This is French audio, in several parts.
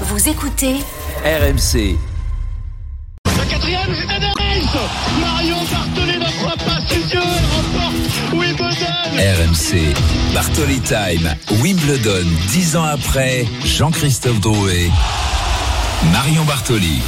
Vous écoutez RMC. La quatrième, c'est Marion Bartoli ne croit pas ses yeux, elle remporte Wimbledon RMC. Bartoli Time. Wimbledon. Dix ans après. Jean-Christophe Drouet. Marion Bartoli.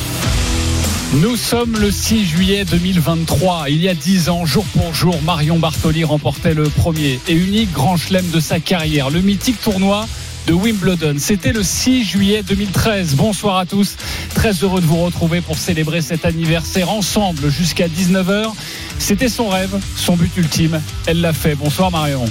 Nous sommes le 6 juillet 2023. Il y a 10 ans, jour pour jour, Marion Bartoli remportait le premier et unique grand chelem de sa carrière, le mythique tournoi de Wimbledon. C'était le 6 juillet 2013. Bonsoir à tous. Très heureux de vous retrouver pour célébrer cet anniversaire ensemble jusqu'à 19h. C'était son rêve, son but ultime. Elle l'a fait. Bonsoir Marion.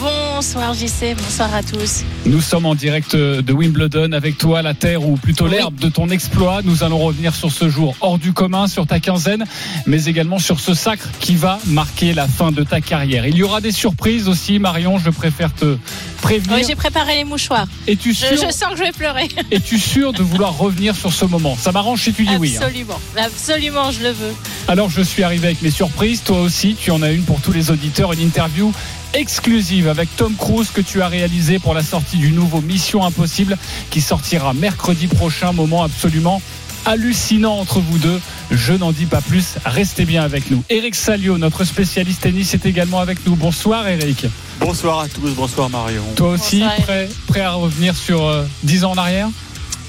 Bonsoir JC, bonsoir à tous. Nous sommes en direct de Wimbledon avec toi, la terre ou plutôt l'herbe de ton exploit. Nous allons revenir sur ce jour hors du commun, sur ta quinzaine, mais également sur ce sacre qui va marquer la fin de ta carrière. Il y aura des surprises aussi, Marion, je préfère te prévenir. Oui, j'ai préparé les mouchoirs. Es-tu Je, sûr, je sens que je vais pleurer. es-tu sûr de vouloir revenir sur ce moment? Ça m'arrange si tu dis oui. hein. Absolument, absolument, je le veux. Alors je suis arrivé avec mes surprises, toi aussi, tu en as une pour tous les auditeurs, une interview exclusive avec Tom Cruise que tu as réalisé pour la sortie du nouveau Mission Impossible qui sortira mercredi prochain, moment absolument hallucinant entre vous deux. Je n'en dis pas plus, restez bien avec nous. Eric Salio, notre spécialiste tennis, est également avec nous. Bonsoir Eric. Bonsoir à tous, bonsoir Marion. Toi aussi, prêt, prêt à revenir sur euh, 10 ans en arrière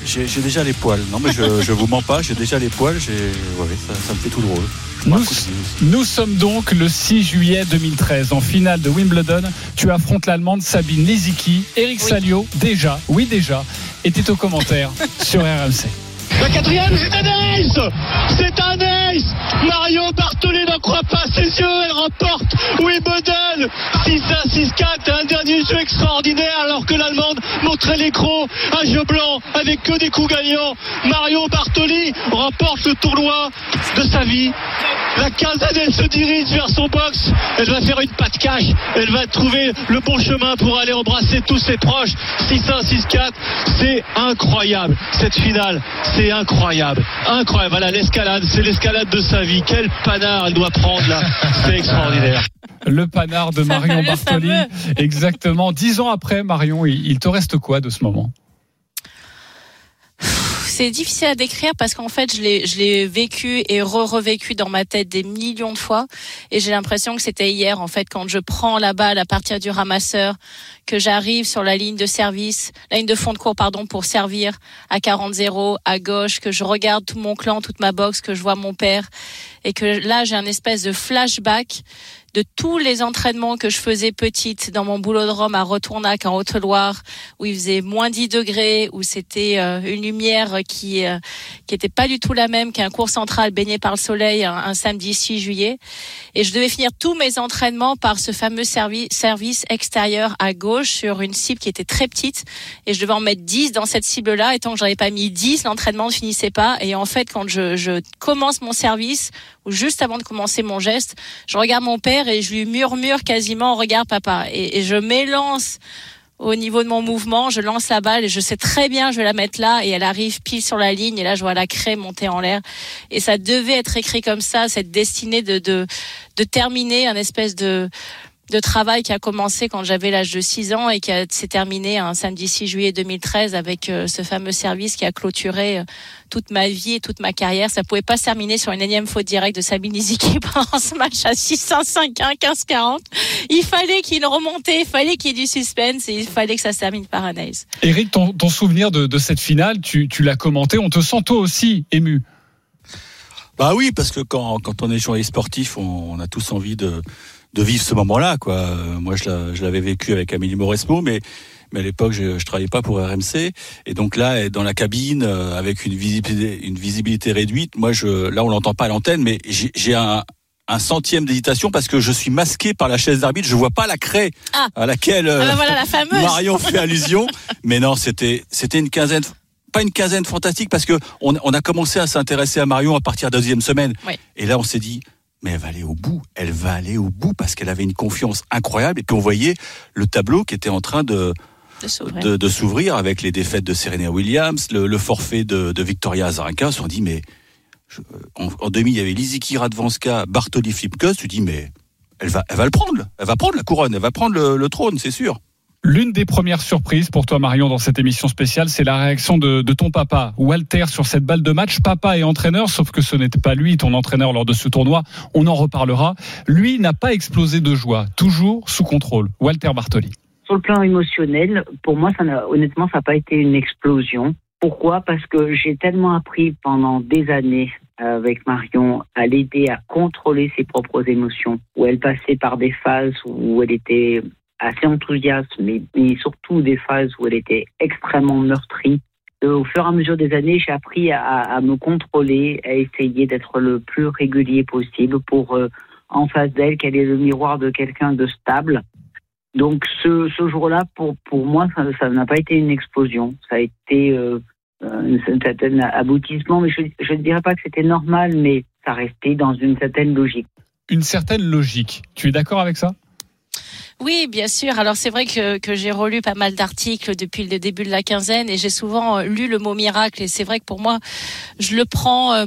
J'ai j'ai déjà les poils. Non mais je, je vous mens pas, j'ai déjà les poils. J'ai, ouais, ça, ça me fait tout drôle. Nous, sommes donc le 6 juillet 2013 en finale de Wimbledon. Tu affrontes l'Allemande Sabine Lisicki. Eric Oui. Salio, déjà, oui déjà, était au commentaire sur RMC. La quatrième, c'est Anaïs C'est Anaïs Marion Bartoli ne croit pas ses yeux, elle remporte Wimbledon 6-1, 6-4, un dernier jeu extraordinaire alors que l'Allemande montrait l'écran, un jeu blanc avec que des coups gagnants. Marion Bartoli remporte le tournoi de sa vie. La quinzaine, elle se dirige vers son box. Elle va faire une patte cache. Elle va trouver le bon chemin pour aller embrasser tous ses proches. 6-1, 6-4. C'est incroyable. Cette finale, c'est incroyable. Incroyable. Voilà, l'escalade. C'est l'escalade de sa vie. Quel panard elle doit prendre là. C'est extraordinaire. Le panard de Marion Bartoli. Exactement. Dix ans après, Marion, il te reste quoi de ce moment? C'est difficile à décrire parce qu'en fait, je l'ai, vécu et re-revécu dans ma tête des millions de fois. Et j'ai l'impression que c'était hier, en fait, quand je prends la balle à partir du ramasseur, que j'arrive sur la ligne de service, la ligne de fond de cours, pardon, pour servir à 40-0 à gauche, que je regarde tout mon clan, toute ma boxe, que je vois mon père. Et que là, j'ai un espèce de flashback de tous les entraînements que je faisais petite dans mon boulot de Rome à Retournac en Haute-Loire, où il faisait moins 10 degrés, où c'était euh, une lumière qui euh, qui était pas du tout la même qu'un cours central baigné par le soleil un, samedi 6 juillet. Et je devais finir tous mes entraînements par ce fameux servi- service extérieur à gauche sur une cible qui était très petite. Et je devais en mettre 10 dans cette cible-là. Et tant que j'avais pas mis 10, l'entraînement ne finissait pas. Et en fait, quand je, je commence mon service, juste avant de commencer mon geste, je regarde mon père et je lui murmure quasiment regarde papa. Et, je m'élance au niveau de mon mouvement, je lance la balle et je sais très bien je vais la mettre là et elle arrive pile sur la ligne et là je vois la craie monter en l'air. Et ça devait être écrit comme ça cette destinée de de, de terminer un espèce de de travail qui a commencé quand j'avais l'âge de 6 ans et qui s'est terminé un samedi 6 juillet 2013 avec euh, ce fameux service qui a clôturé euh, toute ma vie et toute ma carrière. Ça pouvait pas se terminer sur une énième faute directe de Sabine Iziki pendant ce match à 605-1, 15-40. Il fallait qu'il remontée, il fallait qu'il y ait du suspense et il fallait que ça se termine par un ace. Eric, ton, ton souvenir de, de cette finale, tu, tu l'as commenté. On te sent toi aussi ému. Bah oui, parce que quand, quand on est journaliste sportif, on, on a tous envie de, de vivre ce moment-là. Quoi. Moi, je l'a- je l'avais vécu avec Amélie Mauresmo, mais, mais à l'époque, je, je travaillais pas pour RMC. Et donc là, dans la cabine, euh, avec une visibilité, une visibilité réduite, moi, je, là, on l'entend pas à l'antenne, mais j'ai un, un centième d'hésitation parce que je suis masqué par la chaise d'arbitre. Je vois pas la craie Ah. à laquelle euh, Ah voilà la. Marion fait allusion. mais non, c'était c'était une quinzaine pas une quinzaine fantastique parce que on, on a commencé à s'intéresser à Marion à partir de la deuxième semaine. Oui. Et là, on s'est dit, mais elle va aller au bout. Elle va aller au bout parce qu'elle avait une confiance incroyable. Et puis on voyait le tableau qui était en train de, De s'ouvrir. avec les défaites de Serena Williams, le, le forfait de, de Victoria Azarenka. On dit, mais je- en, en demi, il y avait Liziki Radvanska, Bartoli Flipkos. Tu dis, mais elle va, elle va le prendre. Elle va prendre la couronne. Elle va prendre le, le trône, c'est sûr. L'une des premières surprises pour toi, Marion, dans cette émission spéciale, c'est la réaction de, ton papa, Walter, sur cette balle de match. Papa est entraîneur, sauf que ce n'était pas lui, ton entraîneur lors de ce tournoi. On en reparlera. Lui n'a pas explosé de joie, toujours sous contrôle. Walter Bartoli. Sur le plan émotionnel, pour moi, ça honnêtement, ça n'a pas été une explosion. Pourquoi? Parce que j'ai tellement appris pendant des années avec Marion à l'aider à contrôler ses propres émotions, où elle passait par des phases où elle était assez enthousiaste, mais, surtout des phases où elle était extrêmement meurtrie. Euh, au fur et à mesure des années, j'ai appris à, me contrôler, à essayer d'être le plus régulier possible pour, euh, en face d'elle, qu'elle est le miroir de quelqu'un de stable. Donc ce, ce jour-là, pour, pour moi, ça n'a pas été une explosion. Ça a été euh, un certain aboutissement, mais je ne dirais pas que c'était normal, mais ça restait dans une certaine logique. Une certaine logique. Tu es d'accord avec ça? Oui, bien sûr. Alors c'est vrai que, que j'ai relu pas mal d'articles depuis le début de la quinzaine et j'ai souvent lu le mot miracle et c'est vrai que pour moi, je le prends euh,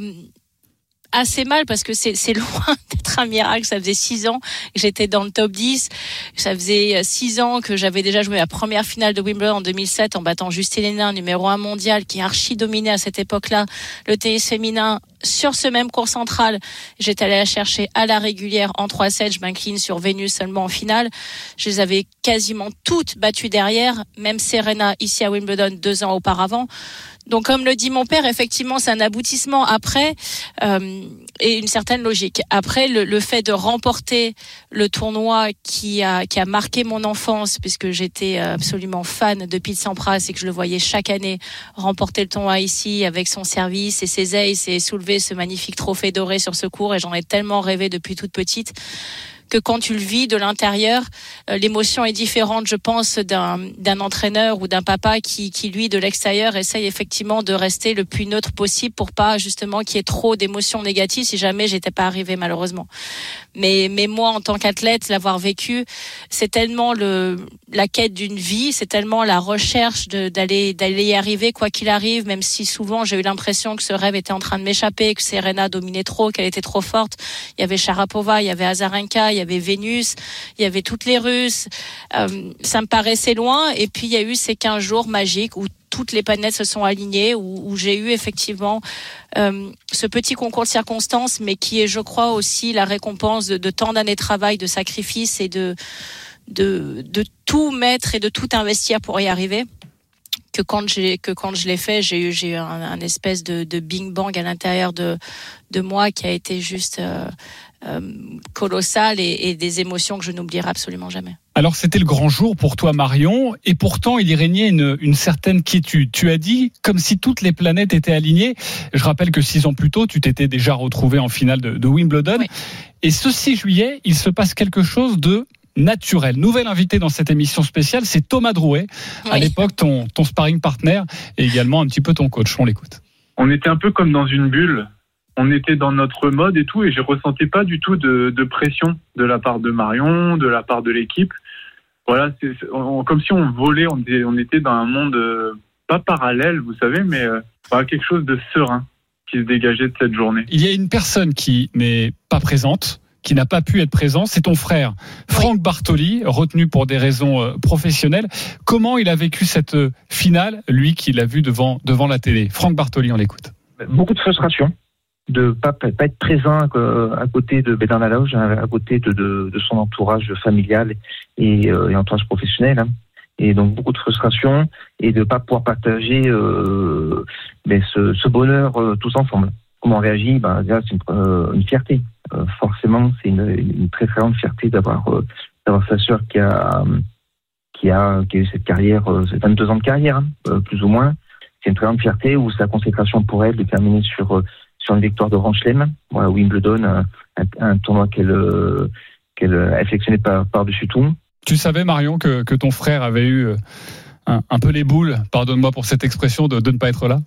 assez mal parce que c'est loin d'être un miracle. Ça faisait six ans que j'étais dans le top 10. Ça faisait euh, six ans que j'avais déjà joué la première finale de Wimbledon en 2007 en battant Justine Hénin, numéro un mondial, qui archi dominé à cette époque-là le tennis féminin sur ce même cours central. J'étais allée la chercher à la régulière en 3-7. Je m'incline sur Vénus seulement en finale. Je les avais quasiment toutes battues derrière, même Serena ici à Wimbledon deux ans auparavant. Donc, comme le dit mon père, effectivement, c'est un aboutissement après euh, et une certaine logique. Après, le, fait de remporter le tournoi qui a qui a marqué mon enfance, puisque j'étais absolument fan de Pete Sampras et que je le voyais chaque année remporter le tournoi ici avec son service et ses aces et soulever ce magnifique trophée doré sur ce cours. Et j'en ai tellement rêvé depuis toute petite que quand tu le vis de l'intérieur, euh, l'émotion est différente, je pense, d'un entraîneur ou d'un papa qui, qui, lui, de l'extérieur, essaye effectivement de rester le plus neutre possible pour pas justement qu'il y ait trop d'émotions négatives si jamais j'étais pas arrivé malheureusement. Mais, mais moi, en tant qu'athlète, l'avoir vécu, c'est tellement le, la quête d'une vie, c'est tellement la recherche d'aller d'aller y arriver quoi qu'il arrive, même si souvent j'ai eu l'impression que ce rêve était en train de m'échapper, que Serena dominait trop, qu'elle était trop forte. Il y avait Sharapova, il y avait Azarenka, il y avait Vénus, il y avait toutes les Russes. Euh, ça me paraissait loin. Et puis il y a eu ces 15 jours magiques où toutes les planètes se sont alignées, où, j'ai eu effectivement euh, ce petit concours de circonstances, mais qui est, je crois, aussi la récompense de, tant d'années de travail, de sacrifice et de, de, tout mettre et de tout investir pour y arriver. Que quand j'ai que quand je l'ai fait, j'ai eu j'ai eu un, espèce de, de bing bang à l'intérieur de de moi qui a été juste euh, euh, colossal et, et, des émotions que je n'oublierai absolument jamais. Alors c'était le grand jour pour toi Marion et pourtant il y régnait une, une, certaine quiétude. Tu as dit comme si toutes les planètes étaient alignées. Je rappelle que six ans plus tôt tu t'étais déjà retrouvé en finale de, de Wimbledon oui. et ce 6 juillet il se passe quelque chose de naturel. Nouvel invité dans cette émission spéciale, c'est Thomas Drouet, oui. à l'époque ton, ton sparring partner et également un petit peu ton coach. On l'écoute. On était un peu comme dans une bulle. On était dans notre mode et tout, et je ressentais pas du tout de, de pression de la part de Marion, de la part de l'équipe. Voilà, c'est comme si on volait, on était, on était dans un monde euh, pas parallèle, vous savez, mais euh, quelque chose de serein qui se dégageait de cette journée. Il y a une personne qui n'est pas présente, qui n'a pas pu être présent, c'est ton frère, Franck. Bartoli, retenu pour des raisons euh, professionnelles. Comment il a vécu cette euh, finale, lui qui l'a vu devant, devant la télé? Franck Bartoli, on l'écoute. Beaucoup de frustration de pas, pas, être présent à côté de Bédard Laloge, à côté de, de, de, son entourage familial et, euh, et entourage professionnel. Hein. Et donc beaucoup de frustration et de pas pouvoir partager euh, mais ce, ce bonheur euh, tous ensemble. Comment on réagit? Ben, C'est une, euh, une fierté euh, forcément, c'est une, une, très très grande fierté d'avoir euh, d'avoir sa sœur qui a qui a qui a eu cette carrière, euh, 22 ans de carrière, hein, plus ou moins. C'est une très grande fierté où sa consécration pour elle de terminer sur sur une victoire de Grand Chelem, voilà, Wimbledon, un, tournoi qu'elle qu'elle affectionnait par, par dessus tout. Tu savais Marion que, que ton frère avait eu un, un peu les boules, pardonne-moi pour cette expression, de, de ne pas être là?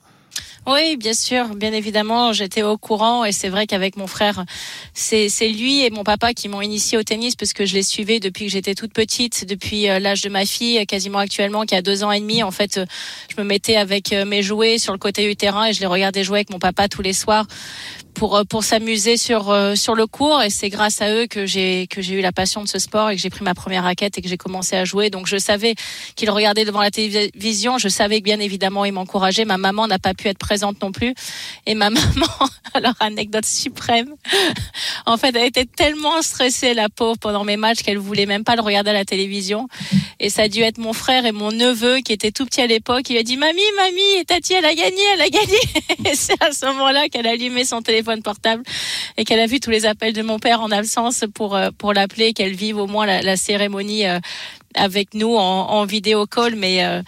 Oui, bien sûr, bien évidemment, j'étais au courant et c'est vrai qu'avec mon frère, c'est lui et mon papa qui m'ont initié au tennis parce que je les suivais depuis que j'étais toute petite, depuis euh, l'âge de ma fille, quasiment actuellement, qui a deux ans et demi. En fait, euh, je me mettais avec euh, mes jouets sur le côté du terrain et je les regardais jouer avec mon papa tous les soirs pour euh, pour s'amuser sur euh, sur le cours. Et c'est grâce à eux que j'ai que j'ai eu la passion de ce sport et que j'ai pris ma première raquette et que j'ai commencé à jouer. Donc je savais qu'ils regardaient devant la télévision. Je savais que bien évidemment ils m'encourageaient. Ma maman n'a pas pu être présente non plus. Et ma maman alors anecdote suprême en fait elle était tellement stressée la pauvre pendant mes matchs qu'elle voulait même pas le regarder à la télévision. Et ça a dû être mon frère et mon neveu qui était tout petit à l'époque. Il a dit mamie mamie Tati elle a gagné elle a gagné et c'est à ce moment-là qu'elle a allumé son téléphone téléphone portable et qu'elle a vu tous les appels de mon père en absence pour euh, pour l'appeler, qu'elle vive au moins la, cérémonie euh, avec nous en, en vidéo call, mais euh,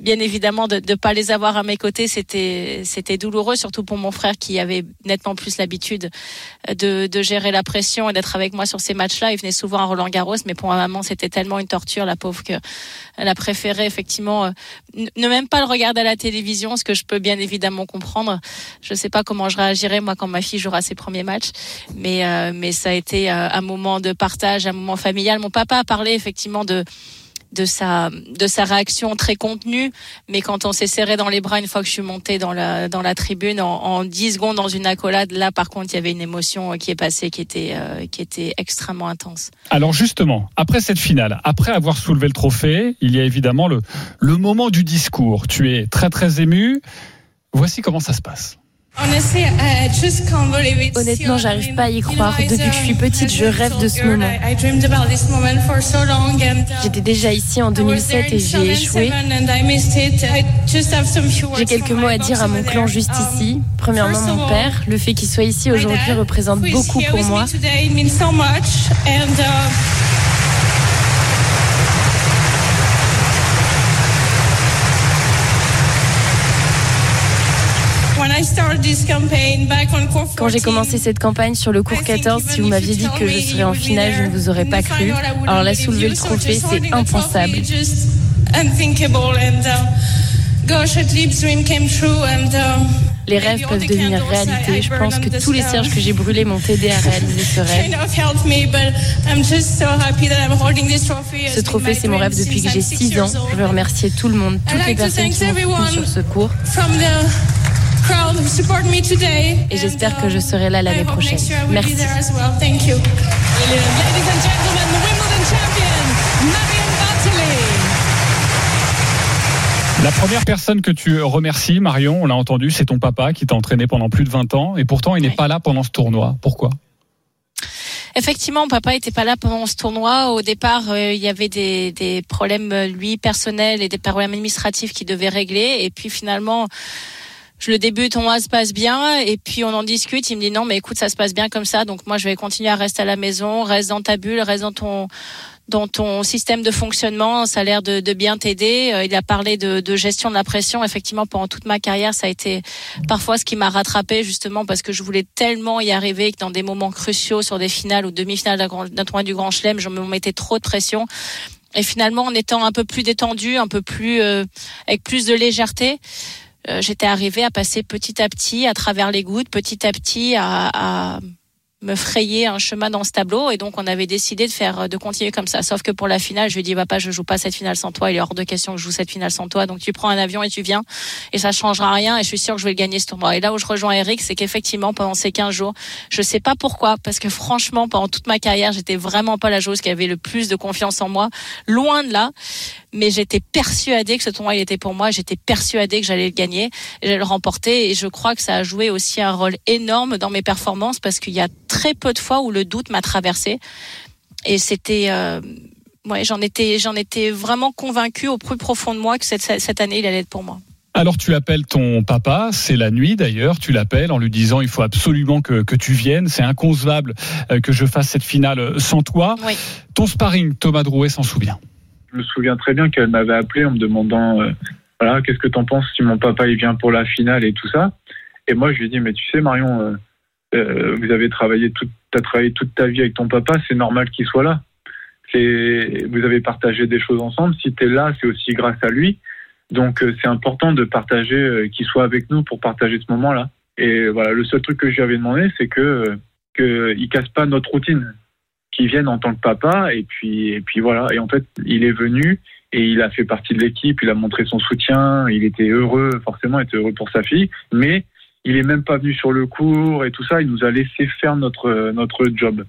bien évidemment de ne pas les avoir à mes côtés, c'était c'était douloureux, surtout pour mon frère qui avait nettement plus l'habitude de, de gérer la pression et d'être avec moi sur ces matchs-là. Il venait souvent à Roland Garros, mais pour ma maman c'était tellement une torture, la pauvre, que elle a préféré effectivement euh, ne même pas le regarder à la télévision, ce que je peux bien évidemment comprendre. Je sais pas comment je réagirais moi quand ma fille jouera ses premiers matchs, mais euh, mais ça a été un moment de partage, un moment familial. Mon papa a parlé effectivement de de sa de sa réaction très contenue mais quand on s'est serré dans les bras une fois que je suis montée dans la dans la tribune en, en 10 secondes dans une accolade là par contre il y avait une émotion qui est passée qui était euh, qui était extrêmement intense. Alors justement, après cette finale, après avoir soulevé le trophée, il y a évidemment le le moment du discours. Tu es très très ému. Voici comment ça se passe. Honnêtement, j'arrive pas à y croire. Depuis que je suis petite, je rêve de ce moment. J'étais déjà ici en 2007 et j'ai échoué. J'ai quelques mots à dire à mon clan juste ici. Premièrement, mon père. Le fait qu'il soit ici aujourd'hui représente beaucoup pour moi. Quand j'ai commencé cette campagne sur le cours 14, si vous m'aviez dit que je serais en finale, je ne vous aurais pas cru. Alors là, soulever le trophée, c'est impensable. Les rêves peuvent devenir réalité. Je pense que tous les cierges que j'ai brûlés m'ont aidé à réaliser ce rêve. Ce trophée, c'est mon rêve depuis que j'ai 6 ans. Je veux remercier tout le monde, toutes les personnes qui m'ont sur ce cours. Et j'espère que je serai là l'année prochaine. Merci. La première personne que tu remercies, Marion, on l'a entendu, c'est ton papa qui t'a entraîné pendant plus de 20 ans et pourtant il n'est pas là pendant ce tournoi. Pourquoi? Effectivement, papa était pas là pendant ce tournoi. Au départ, euh, il y avait des, des problèmes lui personnels et des problèmes administratifs qu'il devait régler. Et puis finalement, je le débute, on se passe bien, et puis on en discute. Il me dit non, mais écoute, ça se passe bien comme ça, donc moi je vais continuer à rester à la maison, reste dans ta bulle, reste dans ton dans ton système de fonctionnement, ça a l'air de, de, bien t'aider. Euh, il a parlé de, de, gestion de la pression. Effectivement, pendant toute ma carrière, ça a été parfois ce qui m'a rattrapé justement parce que je voulais tellement y arriver que dans des moments cruciaux, sur des finales ou demi-finales d'un tournoi du Grand Chelem, je me mettais trop de pression. Et finalement, en étant un peu plus détendu, un peu plus euh, avec plus de légèreté, j'étais arrivée à passer petit à petit, à travers les gouttes, petit à petit, à, à me frayer un chemin dans ce tableau. Et donc on avait décidé de faire de continuer comme ça. Sauf que pour la finale je lui ai dit va pas je joue pas cette finale sans toi. Il est hors de question que je joue cette finale sans toi. Donc tu prends un avion et tu viens. Et ça changera rien. Et je suis sûre que je vais gagner ce tournoi et là où je rejoins Eric c'est qu'effectivement pendant ces 15 jours je sais pas pourquoi parce que franchement pendant toute ma carrière j'étais vraiment pas la joueuse qui avait le plus de confiance en moi. Loin de là mais j'étais persuadée que ce tournoi il était pour moi j'étais persuadée que j'allais le gagner j'allais le remporter et je crois que ça a joué aussi un rôle énorme dans mes performances parce qu'il y a très peu de fois où le doute m'a traversé. Et c'était, euh, ouais, j'en étais, j'en étais vraiment convaincue au plus profond de moi que cette, cette année, il allait être pour moi. Alors tu appelles ton papa, c'est la nuit d'ailleurs, tu l'appelles en lui disant il faut absolument que, que tu viennes, c'est inconcevable euh, que je fasse cette finale sans toi. Oui. Ton sparring, Thomas Drouet s'en souvient. Je me souviens très bien qu'elle m'avait appelé en me demandant euh, voilà, qu'est-ce que t'en penses si mon papa il vient pour la finale et tout ça. Et moi je lui ai dit mais tu sais Marion, euh, euh, vous avez travaillé toute, as travaillé toute ta vie avec ton papa, c'est normal qu'il soit là. Vous avez partagé des choses ensemble. Si tu es là, c'est aussi grâce à lui. Donc euh, c'est important de partager, qu'il soit avec nous pour partager ce moment-là. Et voilà, le seul truc que je lui avais demandé, c'est que qu'il casse pas notre routine, qu'il vienne en tant que papa. Et puis et puis voilà. Et en fait, il est venu et il a fait partie de l'équipe. Il a montré son soutien. Il était heureux, forcément, était heureux pour sa fille. Mais il est même pas venu sur le cours et tout ça. Il nous a laissé faire notre notre job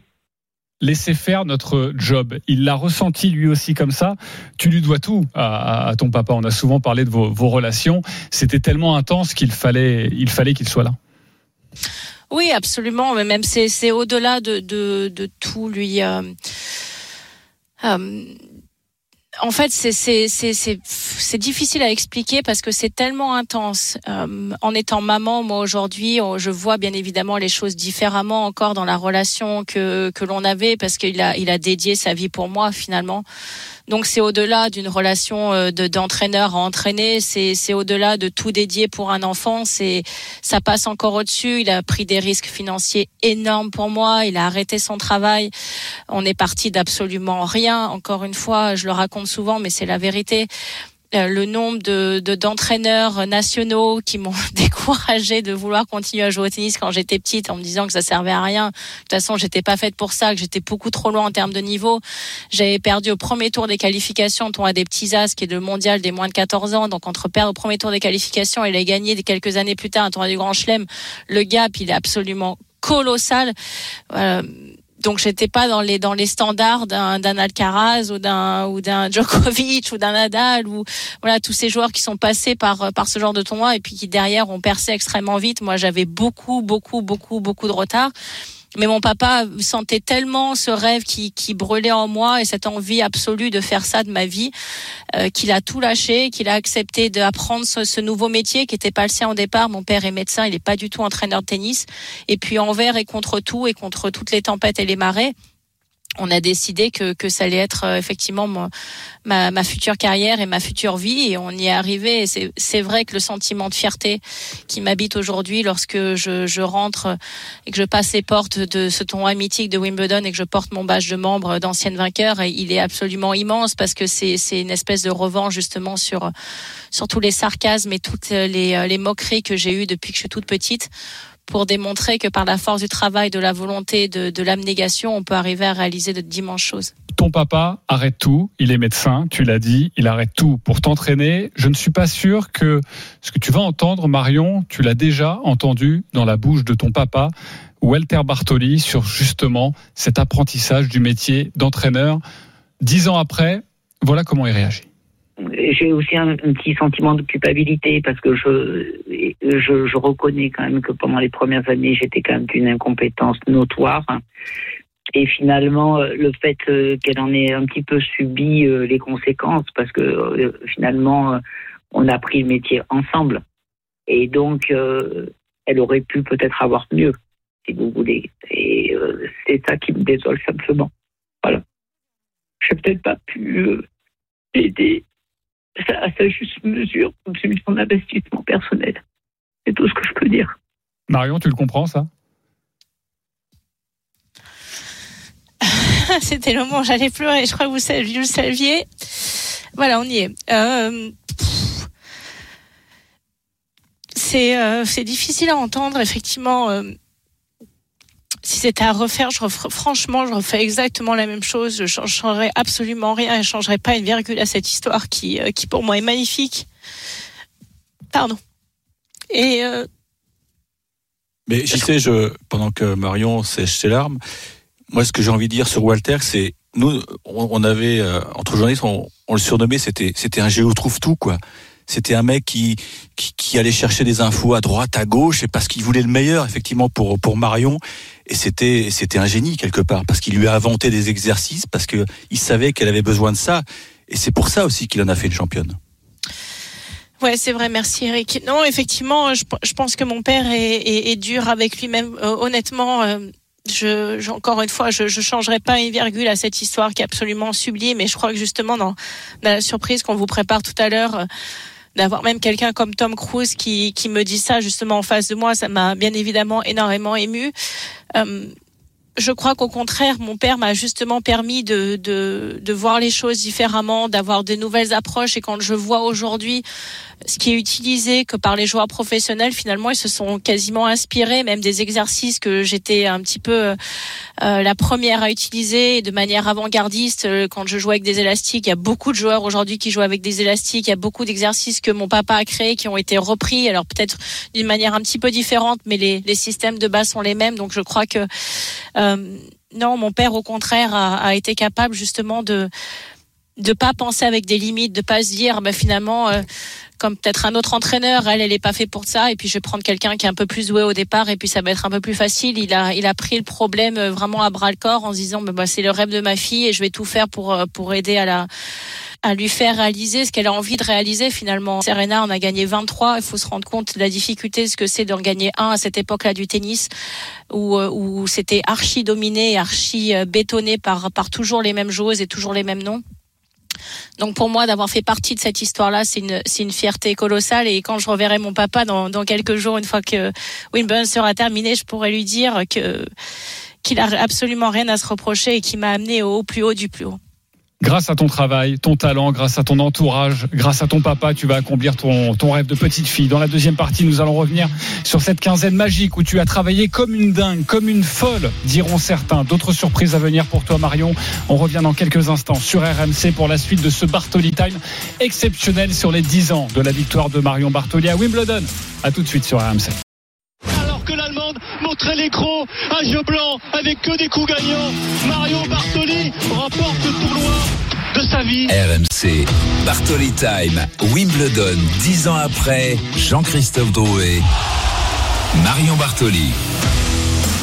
laisser faire notre job. Il l'a ressenti lui aussi comme ça. Tu lui dois tout à, à ton papa. On a souvent parlé de vos, vos relations. C'était tellement intense qu'il fallait, il fallait qu'il soit là. Oui, absolument. Mais même c'est, au-delà de, tout lui. Euh, euh, en fait, c'est difficile à expliquer parce que c'est tellement intense. Euh, en étant maman, moi aujourd'hui, je vois bien évidemment les choses différemment encore dans la relation que l'on avait parce qu'il il a dédié sa vie pour moi finalement. Donc c'est au-delà d'une relation euh, de d'entraîneur à entraîner, c'est au-delà de tout dédié pour un enfant, c'est ça passe encore au-dessus, il a pris des risques financiers énormes pour moi, il a arrêté son travail. On est parti d'absolument rien, encore une fois, je le raconte souvent mais c'est la vérité. Euh, le nombre de d'entraîneurs nationaux qui m'ont découragé de vouloir continuer à jouer au tennis quand j'étais petite en me disant que ça servait à rien. De toute façon, j'étais pas faite pour ça, que j'étais beaucoup trop loin en termes de niveau. J'avais perdu au premier tour des qualifications, on a des petits as qui est le mondial des moins de 14 ans. Donc entre perdre au premier tour des qualifications et les gagner quelques années plus tard un tournoi du Grand Chelem, le gap il est absolument colossal. Euh, donc j'étais pas dans les dans les standards d'un d'un Alcaraz ou d'un ou d'un Djokovic ou d'un Nadal ou voilà tous ces joueurs qui sont passés par par ce genre de tournoi et puis qui derrière ont percé extrêmement vite. Moi j'avais beaucoup beaucoup beaucoup beaucoup de retard. Mais mon papa sentait tellement ce rêve qui, brûlait en moi et cette envie absolue de faire ça de ma vie euh, qu'il a tout lâché, qu'il a accepté d'apprendre ce, ce, nouveau métier qui n'était pas le sien au départ. Mon père est médecin, il n'est pas du tout entraîneur de tennis. Et puis envers et contre tout et contre toutes les tempêtes et les marées, on a décidé que, que ça allait être euh, effectivement ma, ma, future carrière et ma future vie et on y est arrivé. C'est vrai que le sentiment de fierté qui m'habite aujourd'hui lorsque je, je, rentre et que je passe les portes de ce tournoi mythique de Wimbledon et que je porte mon badge de membre d'ancienne vainqueur, il est absolument immense parce que c'est une espèce de revanche justement sur, sur tous les sarcasmes et toutes les, les moqueries que j'ai eues depuis que je suis toute petite pour démontrer que par la force du travail, de la volonté, de, l'abnégation, on peut arriver à réaliser de d'immenses choses. Ton papa arrête tout, il est médecin, tu l'as dit, il arrête tout pour t'entraîner. Je ne suis pas sûr que ce que tu vas entendre, Marion, tu l'as déjà entendu dans la bouche de ton papa, Walter Bartoli, sur justement cet apprentissage du métier d'entraîneur. Dix ans après, voilà comment il réagit j'ai aussi un, petit sentiment de culpabilité parce que je, je, je, reconnais quand même que pendant les premières années, j'étais quand même d'une incompétence notoire. Et finalement, euh, le fait euh, qu'elle en ait un petit peu subi euh, les conséquences, parce que finalement, on a pris le métier ensemble. Et donc, elle aurait pu peut-être avoir mieux, si vous voulez. Et c'est ça qui me désole simplement. Voilà. Je n'ai peut-être pas pu aider à sa juste mesure, comme celui de son investissement personnel. C'est tout ce que je peux dire. Marion, tu le comprends, ça? C'était le moment où j'allais pleurer. Je crois que vous, le saviez. Voilà, on y est. Euh, c'est euh, difficile à entendre, effectivement. Euh, si c'était à refaire, je franchement, je refais exactement la même chose. Je changerais absolument rien. Je ne changerais pas une virgule à cette histoire qui, euh, qui pour moi est magnifique. Pardon. Et. Euh... Mais j'y sais, je, pendant que Marion sèche ses larmes, moi, ce que j'ai envie de dire sur Walter, c'est nous, on, avait euh, entre journalistes, on, on, le surnommait, c'était c'était un géo trouve tout quoi. C'était un mec qui, qui, allait chercher des infos à droite, à gauche, et parce qu'il voulait le meilleur effectivement pour pour Marion. Et c'était c'était un génie quelque part parce qu'il lui a inventé des exercices parce que il savait qu'elle avait besoin de ça. Et c'est pour ça aussi qu'il en a fait une championne. Ouais, c'est vrai, merci Eric. Non, effectivement, je, je pense que mon père est, dur avec lui-même. Euh, honnêtement, euh, je, je, encore une fois, je ne changerai pas une virgule à cette histoire qui est absolument sublime. Mais je crois que justement, dans, dans la surprise qu'on vous prépare tout à l'heure, euh, d'avoir même quelqu'un comme Tom Cruise qui, qui me dit ça justement en face de moi, ça m'a bien évidemment énormément ému. Euh, je crois qu'au contraire, mon père m'a justement permis de, de, de voir les choses différemment, d'avoir de nouvelles approches. Et quand je vois aujourd'hui ce qui est utilisé que par les joueurs professionnels, finalement, ils se sont quasiment inspirés, même des exercices que j'étais un petit peu euh, la première à utiliser de manière avant-gardiste. Euh, quand je jouais avec des élastiques, il y a beaucoup de joueurs aujourd'hui qui jouent avec des élastiques. Il y a beaucoup d'exercices que mon papa a créés qui ont été repris, alors peut-être d'une manière un petit peu différente, mais les, les systèmes de base sont les mêmes. Donc je crois que euh, non, mon père au contraire a, été capable justement de de pas penser avec des limites, de pas se dire bah, finalement euh, comme peut-être un autre entraîneur, elle elle pas fait pour ça et puis je vais prendre quelqu'un qui est un peu plus doué au départ et puis ça va être un peu plus facile. Il a pris le problème euh, vraiment à bras le corps en se disant bah, bah, c'est le rêve de ma fille et je vais tout faire euh, pour aider à la à lui faire réaliser ce qu'elle a envie de réaliser finalement. Serena on a gagné 23, il faut se rendre compte de la difficulté ce que c'est d'en gagner un à cette époque-là du tennis où où c'était archi dominé, archi bétonné par par toujours les mêmes joueuses et toujours les mêmes noms. Donc pour moi, d'avoir fait partie de cette histoire-là, c'est une, c'est une fierté colossale. Et quand je reverrai mon papa dans, dans quelques jours, une fois que Wimbledon sera terminé, je pourrai lui dire que qu'il a absolument rien à se reprocher et qu'il m'a amené au plus haut du plus haut grâce à ton travail, ton talent, grâce à ton entourage, grâce à ton papa, tu vas accomplir ton, ton rêve de petite fille. Dans la deuxième partie, nous allons revenir sur cette quinzaine magique où tu as travaillé comme une dingue, comme une folle, diront certains. D'autres surprises à venir pour toi, Marion. On revient dans quelques instants sur RMC pour la suite de ce Bartoli Time exceptionnel sur les 10 ans de la victoire de Marion Bartoli à Wimbledon. À tout de suite sur RMC montrait l'écran à jeu blanc avec que des coups gagnants. Mario Bartoli remporte le tournoi de sa vie. RMC, Bartoli Time, Wimbledon, dix ans après, Jean-Christophe Drouet, Marion Bartoli.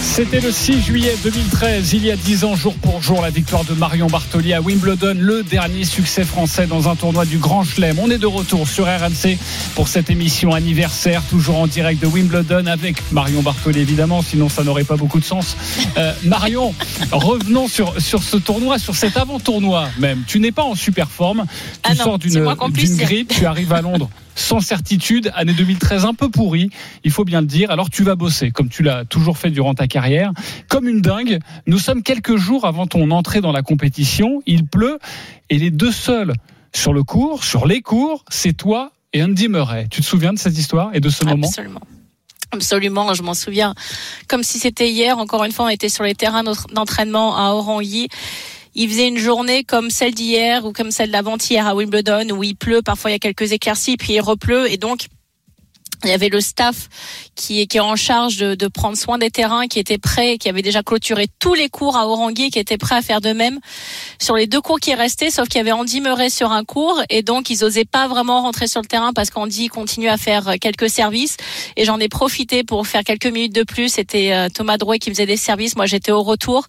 C'était le 6 juillet 2013, il y a 10 ans, jour pour jour, la victoire de Marion Bartoli à Wimbledon, le dernier succès français dans un tournoi du Grand Chelem. On est de retour sur RMC pour cette émission anniversaire, toujours en direct de Wimbledon avec Marion Bartoli évidemment, sinon ça n'aurait pas beaucoup de sens. Euh, Marion, revenons sur, sur ce tournoi, sur cet avant-tournoi même. Tu n'es pas en super forme, tu ah sors d'une grippe, tu arrives à Londres sans certitude, année 2013 un peu pourrie, il faut bien le dire. Alors tu vas bosser, comme tu l'as toujours fait durant ta carrière, comme une dingue. Nous sommes quelques jours avant ton entrée dans la compétition, il pleut, et les deux seuls sur le cours, sur les cours, c'est toi et Andy Murray. Tu te souviens de cette histoire et de ce moment? Absolument. Absolument, je m'en souviens. Comme si c'était hier, encore une fois, on était sur les terrains d'entraînement à Orangui il faisait une journée comme celle d'hier ou comme celle d'avant-hier à Wimbledon où il pleut, parfois il y a quelques éclaircies, puis il repleut et donc il y avait le staff qui est, qui est en charge de, de, prendre soin des terrains, qui était prêt, qui avait déjà clôturé tous les cours à Orangui, qui était prêt à faire de même. Sur les deux cours qui restaient, sauf qu'il y avait Andy Murray sur un cours, et donc ils osaient pas vraiment rentrer sur le terrain parce qu'Andy continue à faire quelques services, et j'en ai profité pour faire quelques minutes de plus. C'était euh, Thomas Drouet qui faisait des services, moi j'étais au retour,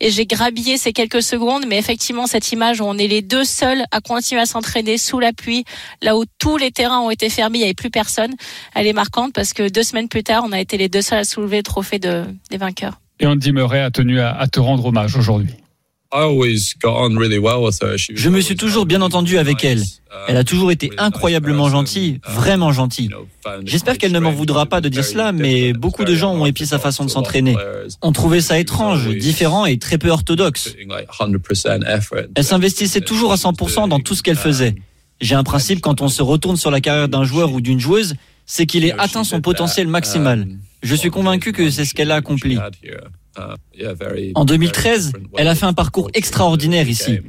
et j'ai grabillé ces quelques secondes, mais effectivement cette image où on est les deux seuls à continuer à s'entraîner sous la pluie, là où tous les terrains ont été fermés, il n'y avait plus personne elle est marquante parce que deux semaines plus tard, on a été les deux seuls à soulever le trophée de, des vainqueurs. Et Andy Murray a tenu à, à te rendre hommage aujourd'hui. Je me suis toujours bien entendu avec elle. Elle a toujours été incroyablement gentille, vraiment gentille. J'espère qu'elle ne m'en voudra pas de dire cela, mais beaucoup de gens ont épié sa façon de s'entraîner. On trouvait ça étrange, différent et très peu orthodoxe. Elle s'investissait toujours à 100% dans tout ce qu'elle faisait. J'ai un principe quand on se retourne sur la carrière d'un joueur ou d'une joueuse, c'est qu'il ait atteint son potentiel maximal. Je suis convaincu que c'est ce qu'elle a accompli. En 2013, elle a fait un parcours extraordinaire ici.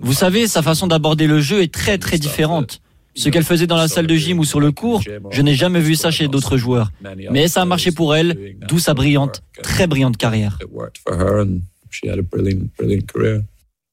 Vous savez, sa façon d'aborder le jeu est très très différente. Ce qu'elle faisait dans la salle de gym ou sur le cours, je n'ai jamais vu ça chez d'autres joueurs. Mais ça a marché pour elle, d'où sa brillante, très brillante carrière.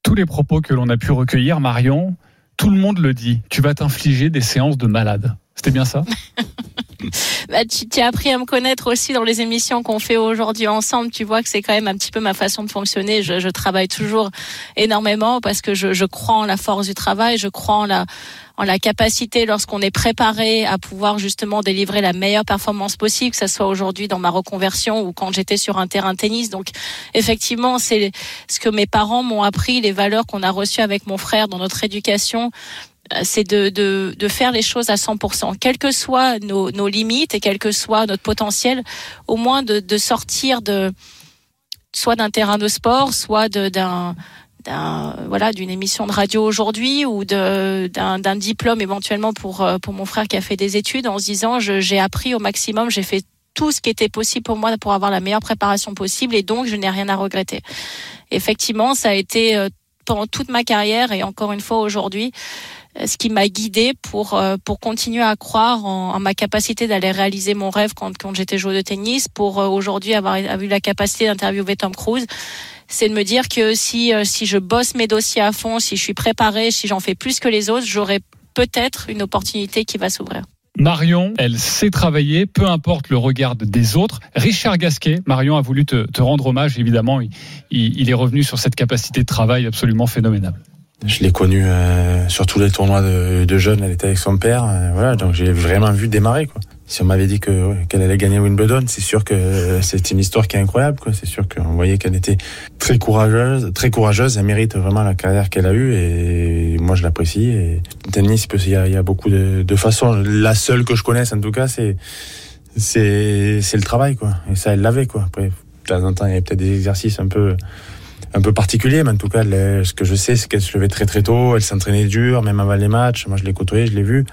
Tous les propos que l'on a pu recueillir, Marion, tout le monde le dit. Tu vas t'infliger des séances de malade. C'était bien ça bah, tu, tu, as appris à me connaître aussi dans les émissions qu'on fait aujourd'hui ensemble. Tu vois que c'est quand même un petit peu ma façon de fonctionner. Je, je travaille toujours énormément parce que je, je, crois en la force du travail, je crois en la, en la capacité lorsqu'on est préparé à pouvoir justement délivrer la meilleure performance possible, que ce soit aujourd'hui dans ma reconversion ou quand j'étais sur un terrain tennis. Donc effectivement, c'est ce que mes parents m'ont appris, les valeurs qu'on a reçues avec mon frère dans notre éducation c'est de, de, de, faire les choses à 100%, quelles que soient nos, nos limites et quel que soit notre potentiel, au moins de, de sortir de soit d'un terrain de sport, soit d'un voilà d'une émission de radio aujourd'hui ou d'un diplôme éventuellement pour pour mon frère qui a fait des études en se disant j'ai appris au maximum j'ai fait tout ce qui était possible pour moi pour avoir la meilleure préparation possible et donc je n'ai rien à regretter. Effectivement ça a été pendant toute ma carrière et encore une fois aujourd'hui euh, ce qui m'a guidée pour euh, pour continuer à croire en, ma capacité d'aller réaliser mon rêve quand j'étais joueur de tennis pour euh, aujourd'hui avoir eu la capacité d'interviewer Tom Cruise c'est de me dire que si si je bosse mes dossiers à fond si je suis préparée si j'en fais plus que les autres j'aurai peut-être une opportunité qui va s'ouvrir Marion, elle sait travailler, peu importe le regard des autres. Richard Gasquet, Marion a voulu te, rendre hommage, évidemment. Il, est revenu sur cette capacité de travail absolument phénoménale. Je l'ai connue euh, sur tous les tournois de, de jeunes. Elle était avec son père. Euh, voilà, donc j'ai vraiment vu démarrer. Quoi. Si on m'avait dit que qu'elle allait gagner Wimbledon, c'est sûr que c'est une histoire qui est incroyable. Quoi. C'est sûr qu'on voyait qu'elle était très courageuse, très courageuse. Elle mérite vraiment la carrière qu'elle a eue et moi je l'apprécie. Et tennis, il y a, y a beaucoup de, de façons. La seule que je connaisse, en tout cas, c'est c'est c'est le travail, quoi. Et ça, elle l'avait, quoi. Après, de temps en temps, il y avait peut-être des exercices un peu un peu particulier, mais en tout cas, ce que je sais, c'est qu'elle se levait très très tôt, elle s'entraînait dur, même avant les matchs. Moi, je l'ai côtoyée, je l'ai vue.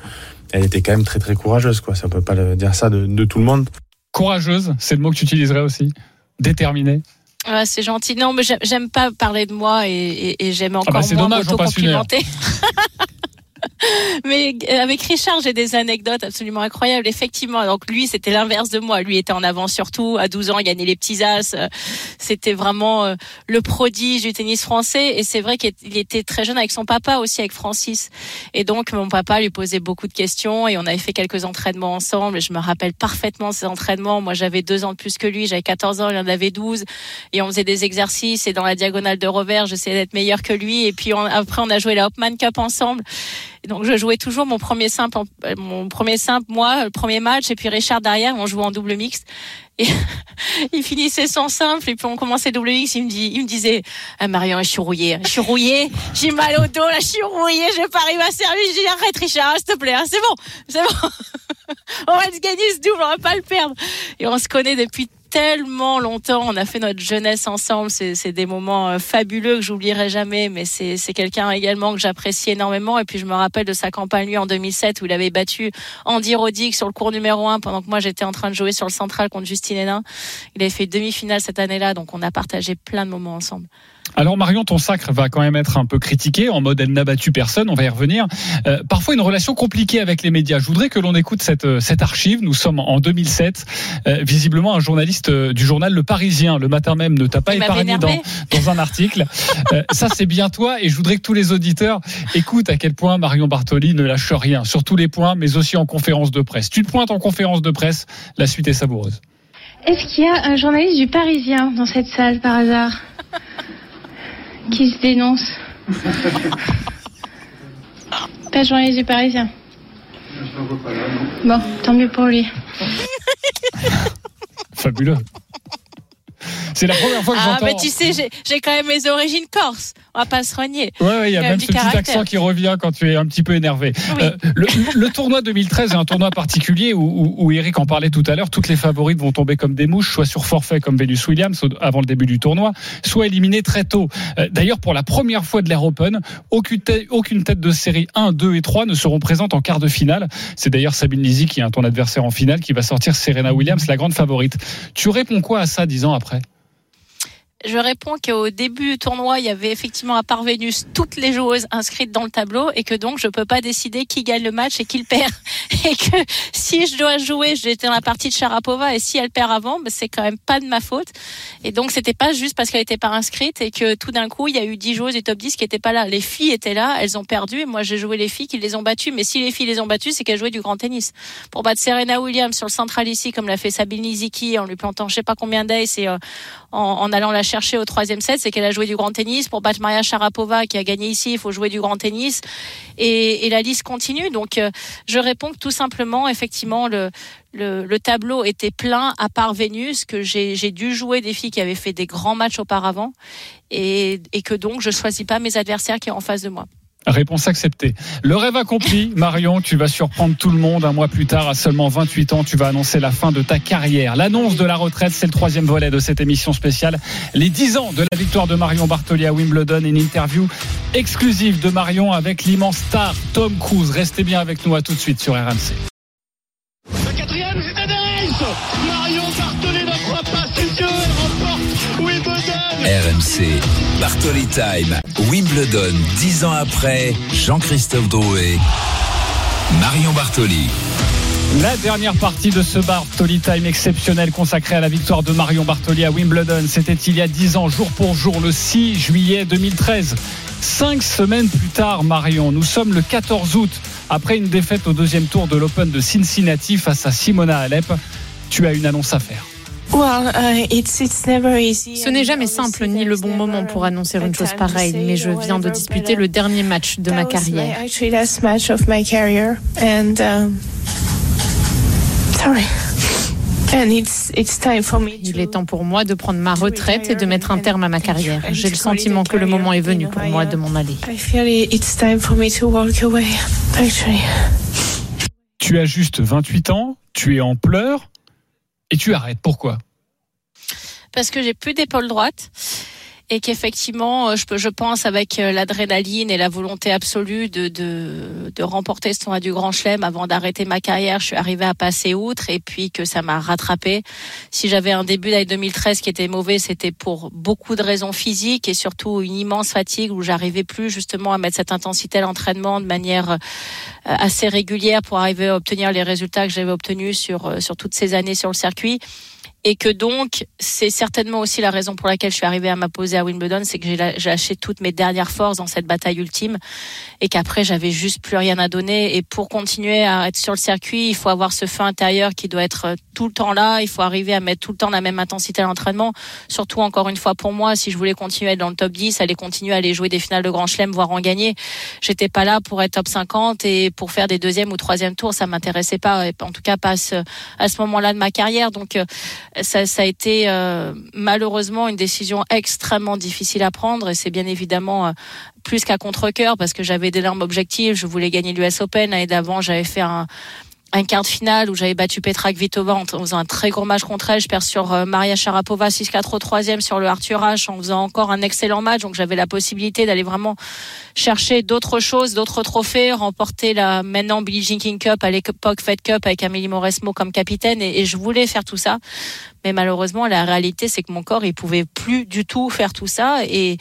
Elle était quand même très très courageuse, quoi. Ça peut pas dire ça de, tout le monde. Courageuse, c'est le mot que tu utiliserais aussi. Déterminée. Ah, c'est gentil. Non, mais j'aime pas parler de moi et, j'aime ah bah, encore moins m'auto-complimenter. Mais euh, avec Richard, j'ai des anecdotes absolument incroyables. Effectivement, donc lui, c'était l'inverse de moi. Lui était en avant surtout. À 12 ans, il gagnait les petits as. Euh, c'était vraiment euh, le prodige du tennis français. Et c'est vrai qu'il était très jeune avec son papa aussi, avec Francis. Et donc, mon papa lui posait beaucoup de questions et on avait fait quelques entraînements ensemble. Et je me rappelle parfaitement ces entraînements. Moi, j'avais deux ans de plus que lui. J'avais 14 ans, il en avait 12. Et on faisait des exercices. Et dans la diagonale de revers, j'essayais d'être meilleur que lui. Et puis après, on a joué la Hopman Cup ensemble donc je jouais toujours mon premier simple, euh, mon premier simple, moi, le premier match, et puis Richard derrière, on jouait en double mixte. Et il finissait son simple, et puis on commençait double mixte. Il me disait, ah, Marion, je suis rouillé, je suis rouillé, j'ai mal au dos, là, je suis rouillé, je vais pas arriver à servir. Je dis, arrête Richard, s'il te plaît, hein, c'est bon, c'est bon. on va se gagner ce double, on va pas le perdre. Et on se connaît depuis tellement longtemps. On a fait notre jeunesse ensemble. C'est des moments euh, fabuleux que j'oublierai jamais. Mais c'est quelqu'un également que j'apprécie énormément. Et puis je me rappelle de sa campagne lui en 2007 où il avait battu Andy Roddick sur le cours numéro 1 pendant que moi j'étais en train de jouer sur le central contre Justine Hénin. Il avait fait demi-finale cette année-là. Donc on a partagé plein de moments ensemble. Alors Marion, ton sacre va quand même être un peu critiqué en mode elle n'a battu personne, on va y revenir. Euh, parfois une relation compliquée avec les médias. Je voudrais que l'on écoute cette, euh, cette archive. Nous sommes en 2007. Euh, visiblement un journaliste du journal Le Parisien, le matin même, ne t'a pas épargné dans, dans, un article. ça c'est bien toi et je voudrais que tous les auditeurs écoutent à quel point Marion Bartoli ne lâche rien sur tous les points, mais aussi en conférence de presse. Tu te pointes en conférence de presse, la suite est savoureuse. Est-ce qu'il y a un journaliste du Parisien dans cette salle par hasard? Qui se dénonce. Pas journaliste du Parisien. Bon, tant mieux pour lui. Fabuleux. C'est la première fois que ah, j'entends. Ah, mais tu sais, j'ai quand même mes origines corse. On va pas se renier. Ouais, il y a même ce petit accent qui revient quand tu es un petit peu énervé. Euh, le, tournoi 2013 est un tournoi particulier où, où, Eric en parlait tout à l'heure. Toutes les favorites vont tomber comme des mouches, soit sur forfait comme Venus Williams avant le début du tournoi, soit éliminées très tôt. Euh, d'ailleurs, pour la première fois de l'Air Open, aucune tête, aucune tête de série 1, 2 et 3 ne seront présentes en quart de finale. C'est d'ailleurs Sabine Lizzy qui est ton adversaire en finale qui va sortir Serena Williams, la grande favorite. Tu réponds quoi à ça dix ans après? Je réponds qu'au début du tournoi, il y avait effectivement à part toutes les joueuses inscrites dans le tableau et que donc je peux pas décider qui gagne le match et qui le perd. Et que si je dois jouer, j'étais dans la partie de Sharapova et si elle perd avant, ben, c'est quand même pas de ma faute. Et donc c'était pas juste parce qu'elle était pas inscrite et que tout d'un coup il y a eu 10 joueuses du top 10 qui étaient pas là. Les filles étaient là, elles ont perdu et moi j'ai joué les filles qui les ont battues. Mais si les filles les ont battues, c'est qu'elles jouaient du grand tennis. Pour battre Serena Williams sur le central ici, comme l'a fait Sabine Niziki en lui plantant je sais pas combien d'aces et euh, en, en allant la chercher au troisième set, c'est qu'elle a joué du grand tennis. Pour battre Maria Sharapova qui a gagné ici, il faut jouer du grand tennis. Et, la liste continue. Donc, euh, je réponds que tout simplement, effectivement, le, le, tableau était plein à part Vénus, que j'ai dû jouer des filles qui avaient fait des grands matchs auparavant et, et que donc je choisis pas mes adversaires qui sont en face de moi. Réponse acceptée. Le rêve accompli, Marion, tu vas surprendre tout le monde. Un mois plus tard, à seulement 28 ans, tu vas annoncer la fin de ta carrière. L'annonce de la retraite, c'est le troisième volet de cette émission spéciale. Les 10 ans de la victoire de Marion Bartoli à Wimbledon. Une interview exclusive de Marion avec l'immense star Tom Cruise. Restez bien avec nous à tout de suite sur RMC. La quatrième, Marion Bartoli RMC, Bartoli Time, Wimbledon, 10 ans après, Jean-Christophe Drouet, Marion Bartoli. La dernière partie de ce Bartoli Time exceptionnel consacré à la victoire de Marion Bartoli à Wimbledon, c'était il y a 10 ans, jour pour jour, le 6 juillet 2013. Cinq semaines plus tard, Marion, nous sommes le 14 août, après une défaite au deuxième tour de l'Open de Cincinnati face à Simona Alep. Tu as une annonce à faire. Ce n'est jamais simple ni le bon moment pour annoncer une chose pareille, mais je viens de disputer le dernier match de ma carrière. Il est temps pour moi de prendre ma retraite et de mettre un terme à ma carrière. J'ai le sentiment que le moment est venu pour moi de m'en aller. Tu as juste 28 ans, tu es en pleurs et tu arrêtes. Pourquoi? Parce que j'ai plus d'épaule droite et qu'effectivement, je, je pense avec l'adrénaline et la volonté absolue de, de, de remporter ce tournoi du Grand Chelem avant d'arrêter ma carrière, je suis arrivée à passer outre et puis que ça m'a rattrapé. Si j'avais un début d'année 2013 qui était mauvais, c'était pour beaucoup de raisons physiques et surtout une immense fatigue où j'arrivais plus justement à mettre cette intensité à l'entraînement de manière assez régulière pour arriver à obtenir les résultats que j'avais obtenus sur, sur toutes ces années sur le circuit et que donc c'est certainement aussi la raison pour laquelle je suis arrivée à m'imposer à Wimbledon, c'est que j'ai lâché toutes mes dernières forces dans cette bataille ultime et qu'après j'avais juste plus rien à donner. Et pour continuer à être sur le circuit, il faut avoir ce feu intérieur qui doit être tout le temps là, il faut arriver à mettre tout le temps la même intensité à l'entraînement, surtout encore une fois pour moi, si je voulais continuer à être dans le top 10, aller continuer à aller jouer des finales de Grand Chelem voire en gagner, j'étais pas là pour être top 50 et pour faire des deuxième ou troisième tours, ça m'intéressait pas. En tout cas pas à ce, à ce moment-là de ma carrière. Donc ça, ça, a été euh, malheureusement une décision extrêmement difficile à prendre et c'est bien évidemment euh, plus qu'à contre-cœur parce que j'avais d'énormes objectifs. Je voulais gagner l'US Open. L'année d'avant, j'avais fait un, un quart de finale où j'avais battu Petra Kvitova en faisant un très gros match contre elle. Je perds sur euh, Maria Sharapova 6-4 au troisième sur le Arthur H en faisant encore un excellent match. Donc j'avais la possibilité d'aller vraiment chercher d'autres choses, d'autres trophées, remporter la maintenant Billie Jean King Cup à l'époque Fed Cup avec Amélie Mauresmo comme capitaine et, je voulais faire tout ça. Mais malheureusement, la réalité, c'est que mon corps, il pouvait plus du tout faire tout ça et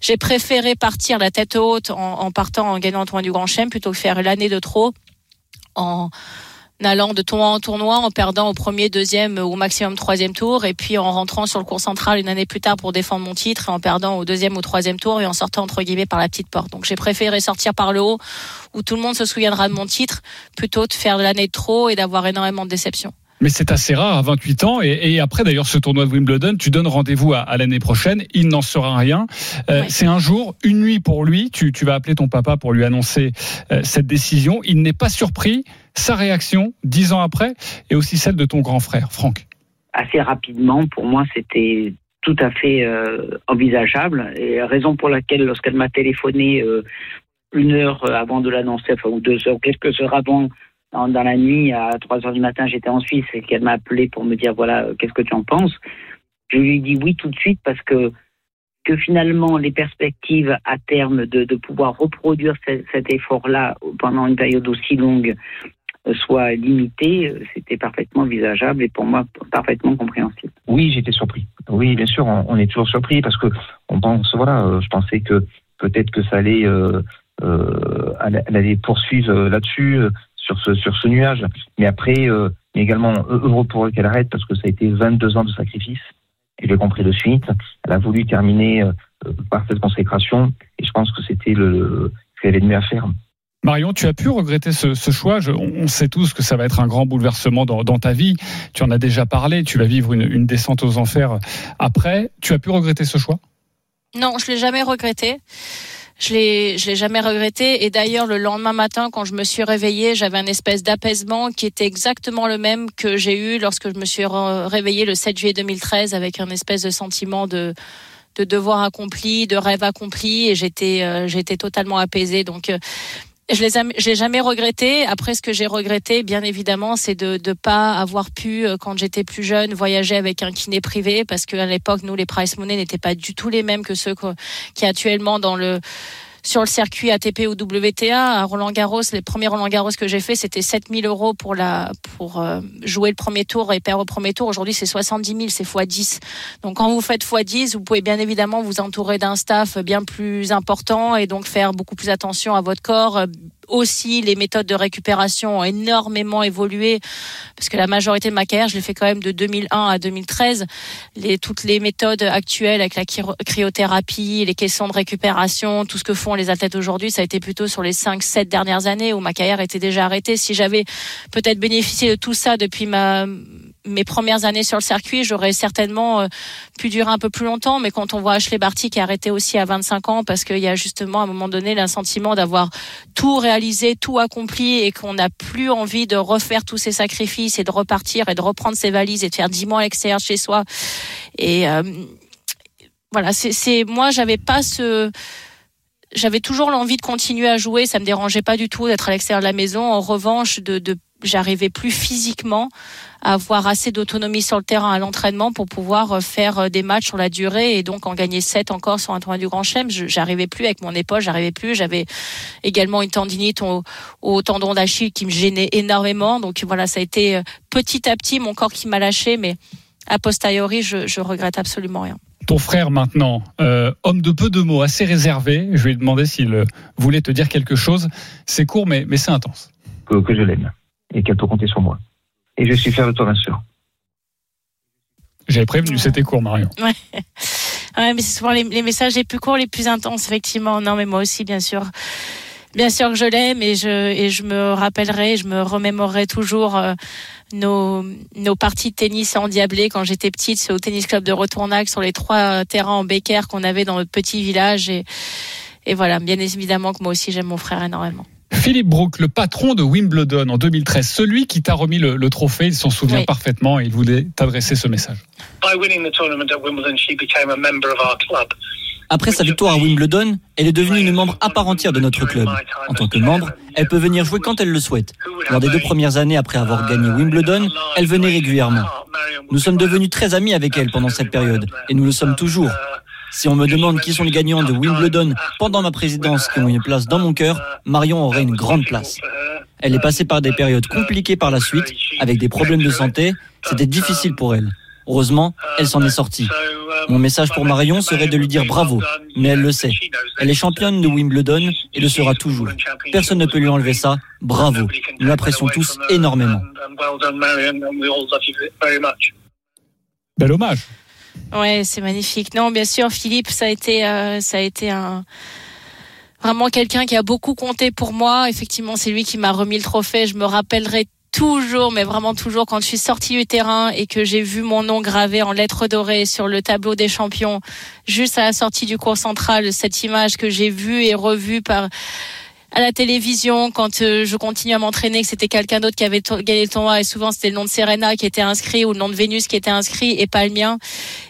j'ai préféré partir la tête haute en, en partant en gagnant le tournoi du Grand Chelem plutôt que faire l'année de trop en allant de tournoi en tournoi, en perdant au premier, deuxième ou au maximum troisième tour, et puis en rentrant sur le cours central une année plus tard pour défendre mon titre, et en perdant au deuxième ou troisième tour, et en sortant entre guillemets par la petite porte. Donc j'ai préféré sortir par le haut, où tout le monde se souviendra de mon titre, plutôt de faire l'année de trop et d'avoir énormément de déceptions. Mais c'est assez rare à 28 ans. Et, et, après, d'ailleurs, ce tournoi de Wimbledon, tu donnes rendez-vous à, à l'année prochaine. Il n'en sera rien. Euh, ouais. C'est un jour, une nuit pour lui. Tu, tu, vas appeler ton papa pour lui annoncer euh, cette décision. Il n'est pas surpris. Sa réaction, dix ans après, et aussi celle de ton grand frère, Franck. Assez rapidement, pour moi, c'était tout à fait euh, envisageable. Et raison pour laquelle, lorsqu'elle m'a téléphoné euh, une heure avant de l'annoncer, enfin, ou deux heures, quelques heures avant, dans, la nuit, à 3 heures du matin, j'étais en Suisse et qu'elle m'a appelé pour me dire voilà, qu'est-ce que tu en penses? Je lui ai dit oui tout de suite parce que que finalement les perspectives à terme de, de pouvoir reproduire cet, effort-là pendant une période aussi longue soient limitées, c'était parfaitement envisageable et pour moi parfaitement compréhensible. Oui, j'étais surpris. Oui, bien sûr, on, est toujours surpris parce que on pense, voilà, euh, je pensais que peut-être que ça allait, euh, euh, allait poursuivre là-dessus sur ce, sur ce nuage. Mais après, euh, mais également heureux pour elle qu'elle arrête parce que ça a été 22 ans de sacrifice. Et je l'ai compris de suite. Elle a voulu terminer euh, par cette consécration et je pense que c'était le, ce qu'elle avait de mieux à faire. Marion, tu as pu regretter ce, ce choix? Je, on sait tous que ça va être un grand bouleversement dans, dans, ta vie. Tu en as déjà parlé. Tu vas vivre une, une descente aux enfers après. Tu as pu regretter ce choix? Non, je l'ai jamais regretté. Je l'ai, je l'ai jamais regretté. Et d'ailleurs, le lendemain matin, quand je me suis réveillée, j'avais un espèce d'apaisement qui était exactement le même que j'ai eu lorsque je me suis réveillée le 7 juillet 2013 avec un espèce de sentiment de, de devoirs accomplis, de rêves accomplis, et j'étais j'étais totalement apaisée. Donc je les je l'ai jamais regretté. Après, ce que j'ai regretté, bien évidemment, c'est de ne pas avoir pu, quand j'étais plus jeune, voyager avec un kiné privé, parce qu'à l'époque, nous, les price money n'étaient pas du tout les mêmes que ceux qui actuellement dans le sur le circuit ATP ou WTA à Roland Garros. Les premiers Roland Garros que j'ai fait, c'était 7000 euros pour la pour euh, jouer le premier tour et perdre au premier tour. Aujourd'hui, c'est 70 000, c'est x 10. Donc quand vous faites x 10, vous pouvez bien évidemment vous entourer d'un staff bien plus important et donc faire beaucoup plus attention à votre corps, aussi, les méthodes de récupération ont énormément évolué parce que la majorité de ma carrière, je l'ai fait quand même de 2001 à 2013. Les, toutes les méthodes actuelles avec la cryothérapie, les questions de récupération, tout ce que font les athlètes aujourd'hui, ça a été plutôt sur les 5 7 dernières années où ma carrière était déjà arrêtée. Si j'avais peut-être bénéficié de tout ça depuis ma mes premières années sur le circuit, j'aurais certainement euh, pu durer un peu plus longtemps. Mais quand on voit Ashley Barty qui a arrêté aussi à 25 ans, parce qu'il y a justement à un moment donné sentiment d'avoir tout réalisé, tout accompli, et qu'on n'a plus envie de refaire tous ces sacrifices et de repartir et de reprendre ses valises et de faire 10 mois à l'extérieur chez soi. Et euh, voilà, c'est moi, j'avais pas ce j'avais toujours l'envie de continuer à jouer, ça me dérangeait pas du tout d'être à l'extérieur de la maison. En revanche, de, de j'arrivais plus physiquement à avoir assez d'autonomie sur le terrain à l'entraînement pour pouvoir euh, faire euh, des matchs sur la durée et donc en gagner 7 encore sur un tournoi du Grand Chelem. J'arrivais plus avec mon épaule, j'arrivais plus. J'avais également une tendinite au, au tendon d'Achille qui me gênait énormément. Donc voilà, ça a été euh, petit à petit mon corps qui m'a lâché, mais a posteriori, je, je regrette absolument rien ton frère maintenant, homme de peu de mots, assez réservé. Je vais lui demander s'il voulait te dire quelque chose. C'est court, mais, mais c'est intense. Que, que je l'aime et qu'elle peut compter sur moi. Et je suis fier de toi, bien sûr. J'avais prévenu, c'était court, Marion. Ouais. ouais mais c'est souvent les, messages les plus courts, les plus intenses, effectivement. Non, mais moi aussi, bien sûr. Bien sûr que je l'aime et je, et je me rappellerai, je me remémorerai toujours euh, nos, nos parties de tennis endiablées quand j'étais petite au tennis club de Retournac sur les trois terrains en béquerre qu'on avait dans notre petit village. Et, et voilà, bien évidemment que moi aussi j'aime mon frère énormément. Philippe Brook, le patron de Wimbledon en 2013, celui qui t'a remis le, trophée, il s'en souvient parfaitement et il voulait t'adresser ce message. Après sa victoire à Wimbledon, elle est devenue une membre à part entière de notre club. En tant que membre, elle peut venir jouer quand elle le souhaite. Lors des deux premières années après avoir gagné Wimbledon, elle venait régulièrement. Nous sommes devenus très amis avec elle pendant cette période et nous le sommes toujours. Si on me demande qui sont les gagnants de Wimbledon pendant ma présidence qui ont une place dans mon cœur, Marion aurait une grande place. Elle est passée par des périodes compliquées par la suite, avec des problèmes de santé. C'était difficile pour elle. Heureusement, elle s'en est sortie. Mon message pour Marion serait de lui dire bravo, mais elle le sait. Elle est championne de Wimbledon et le sera toujours. Personne ne peut lui enlever ça. Bravo. Nous l'apprécions tous énormément. Bel hommage. Ouais, c'est magnifique. Non, bien sûr, Philippe, ça a été, euh, ça a été un vraiment quelqu'un qui a beaucoup compté pour moi. Effectivement, c'est lui qui m'a remis le trophée. Je me rappellerai toujours, mais vraiment toujours, quand je suis sortie du terrain et que j'ai vu mon nom gravé en lettres dorées sur le tableau des champions, juste à la sortie du cours central, cette image que j'ai vue et revue par à la télévision quand euh, je continue à m'entraîner que c'était quelqu'un d'autre qui avait gagné le tournoi et souvent c'était le nom de Serena qui était inscrit ou le nom de Vénus qui était inscrit et pas le mien.